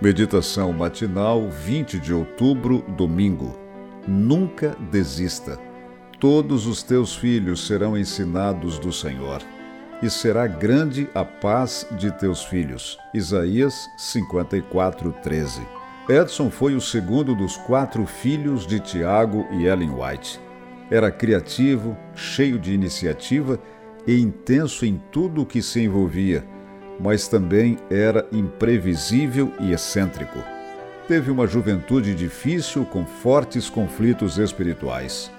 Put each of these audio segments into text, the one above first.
Meditação matinal, 20 de outubro, domingo. Nunca desista. Todos os teus filhos serão ensinados do Senhor, e será grande a paz de teus filhos. Isaías 54, 13. Edson foi o segundo dos quatro filhos de Tiago e Ellen White. Era criativo, cheio de iniciativa e intenso em tudo o que se envolvia mas também era imprevisível e excêntrico. Teve uma juventude difícil com fortes conflitos espirituais.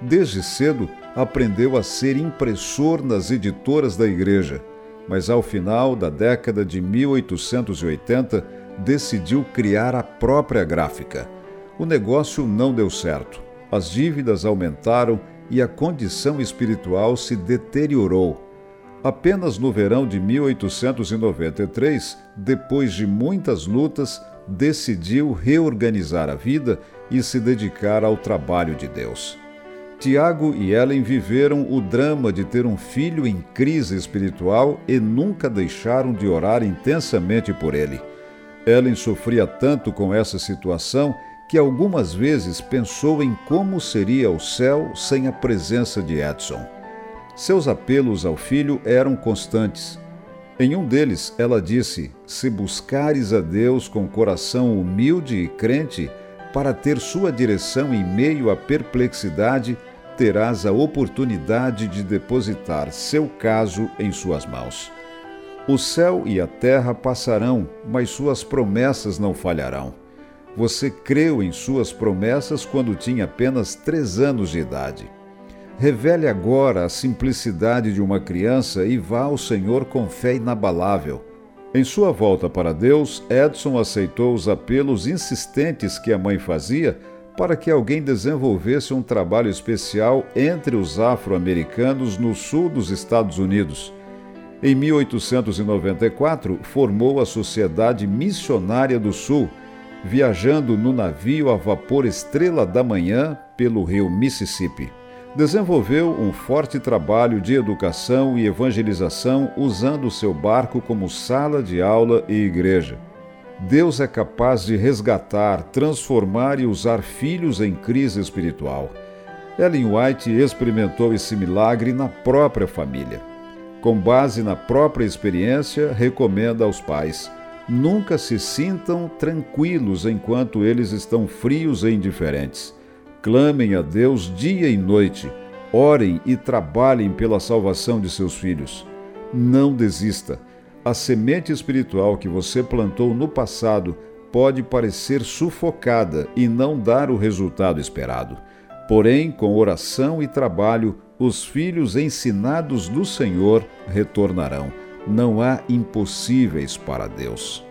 Desde cedo aprendeu a ser impressor nas editoras da igreja, mas ao final da década de 1880 decidiu criar a própria gráfica. O negócio não deu certo. As dívidas aumentaram e a condição espiritual se deteriorou Apenas no verão de 1893, depois de muitas lutas, decidiu reorganizar a vida e se dedicar ao trabalho de Deus. Tiago e Ellen viveram o drama de ter um filho em crise espiritual e nunca deixaram de orar intensamente por ele. Ellen sofria tanto com essa situação que algumas vezes pensou em como seria o céu sem a presença de Edson. Seus apelos ao filho eram constantes. Em um deles, ela disse: Se buscares a Deus com coração humilde e crente, para ter sua direção em meio à perplexidade, terás a oportunidade de depositar seu caso em suas mãos. O céu e a terra passarão, mas suas promessas não falharão. Você creu em suas promessas quando tinha apenas três anos de idade. Revele agora a simplicidade de uma criança e vá ao Senhor com fé inabalável. Em sua volta para Deus, Edson aceitou os apelos insistentes que a mãe fazia para que alguém desenvolvesse um trabalho especial entre os afro-americanos no sul dos Estados Unidos. Em 1894, formou a Sociedade Missionária do Sul, viajando no navio a vapor Estrela da Manhã pelo rio Mississippi desenvolveu um forte trabalho de educação e evangelização usando seu barco como sala de aula e igreja. Deus é capaz de resgatar, transformar e usar filhos em crise espiritual. Ellen White experimentou esse milagre na própria família. Com base na própria experiência, recomenda aos pais: nunca se sintam tranquilos enquanto eles estão frios e indiferentes. Clamem a Deus dia e noite, orem e trabalhem pela salvação de seus filhos. Não desista. A semente espiritual que você plantou no passado pode parecer sufocada e não dar o resultado esperado. Porém, com oração e trabalho, os filhos ensinados do Senhor retornarão. Não há impossíveis para Deus.